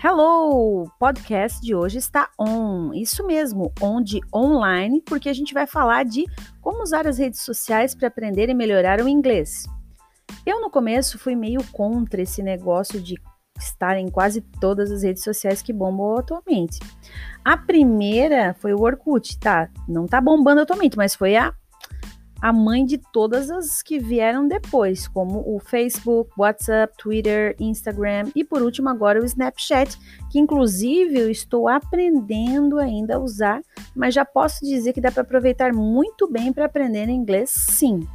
Hello! O podcast de hoje está on. Isso mesmo, on de online, porque a gente vai falar de como usar as redes sociais para aprender e melhorar o inglês. Eu no começo fui meio contra esse negócio de estar em quase todas as redes sociais que bombam atualmente. A primeira foi o Orkut, tá? Não tá bombando atualmente, mas foi a a mãe de todas as que vieram depois, como o Facebook, WhatsApp, Twitter, Instagram e por último agora o Snapchat, que inclusive eu estou aprendendo ainda a usar, mas já posso dizer que dá para aproveitar muito bem para aprender inglês, sim.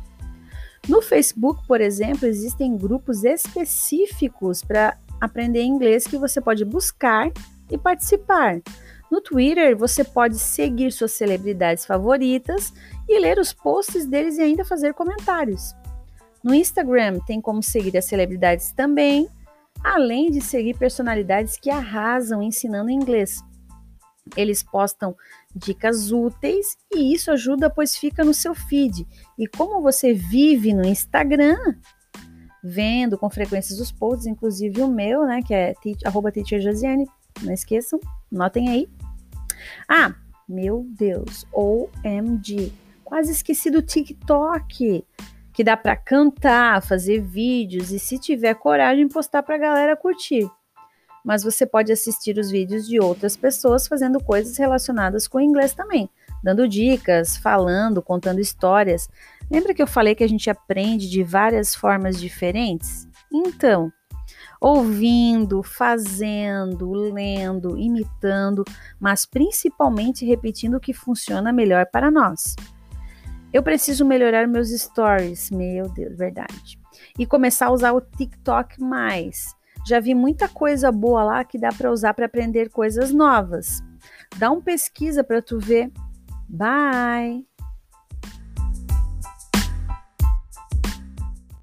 No Facebook, por exemplo, existem grupos específicos para aprender inglês que você pode buscar e participar. No Twitter, você pode seguir suas celebridades favoritas e ler os posts deles e ainda fazer comentários. No Instagram, tem como seguir as celebridades também, além de seguir personalidades que arrasam ensinando inglês. Eles postam dicas úteis e isso ajuda, pois fica no seu feed. E como você vive no Instagram, vendo com frequência os posts, inclusive o meu, né, que é arroba teacherjosiane, não esqueçam, notem aí. Ah, meu Deus, OMG. Quase esqueci do TikTok, que dá para cantar, fazer vídeos e se tiver coragem postar para a galera curtir. Mas você pode assistir os vídeos de outras pessoas fazendo coisas relacionadas com o inglês também, dando dicas, falando, contando histórias. Lembra que eu falei que a gente aprende de várias formas diferentes? Então, ouvindo, fazendo, lendo, imitando, mas principalmente repetindo o que funciona melhor para nós. Eu preciso melhorar meus stories, meu Deus, verdade. E começar a usar o TikTok mais. Já vi muita coisa boa lá que dá para usar para aprender coisas novas. Dá uma pesquisa para tu ver. Bye.